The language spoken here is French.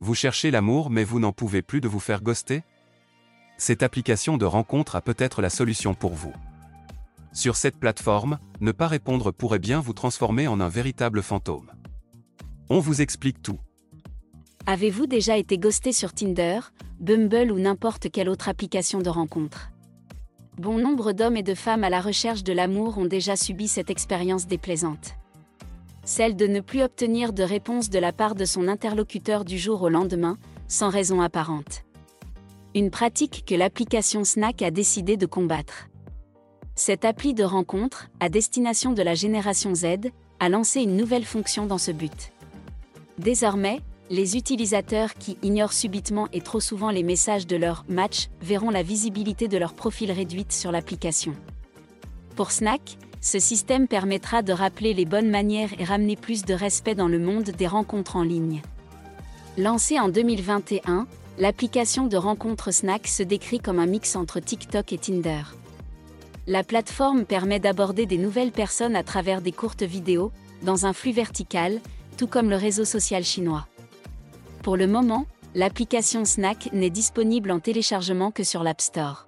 Vous cherchez l'amour mais vous n'en pouvez plus de vous faire ghoster? Cette application de rencontre a peut-être la solution pour vous. Sur cette plateforme, ne pas répondre pourrait bien vous transformer en un véritable fantôme. On vous explique tout. Avez-vous déjà été ghosté sur Tinder, Bumble ou n'importe quelle autre application de rencontre? Bon nombre d'hommes et de femmes à la recherche de l'amour ont déjà subi cette expérience déplaisante celle de ne plus obtenir de réponse de la part de son interlocuteur du jour au lendemain, sans raison apparente. Une pratique que l'application Snack a décidé de combattre. Cette appli de rencontre, à destination de la génération Z, a lancé une nouvelle fonction dans ce but. Désormais, les utilisateurs qui ignorent subitement et trop souvent les messages de leur match verront la visibilité de leur profil réduite sur l'application. Pour Snack, ce système permettra de rappeler les bonnes manières et ramener plus de respect dans le monde des rencontres en ligne. Lancée en 2021, l'application de rencontre Snack se décrit comme un mix entre TikTok et Tinder. La plateforme permet d'aborder des nouvelles personnes à travers des courtes vidéos, dans un flux vertical, tout comme le réseau social chinois. Pour le moment, l'application Snack n'est disponible en téléchargement que sur l'App Store.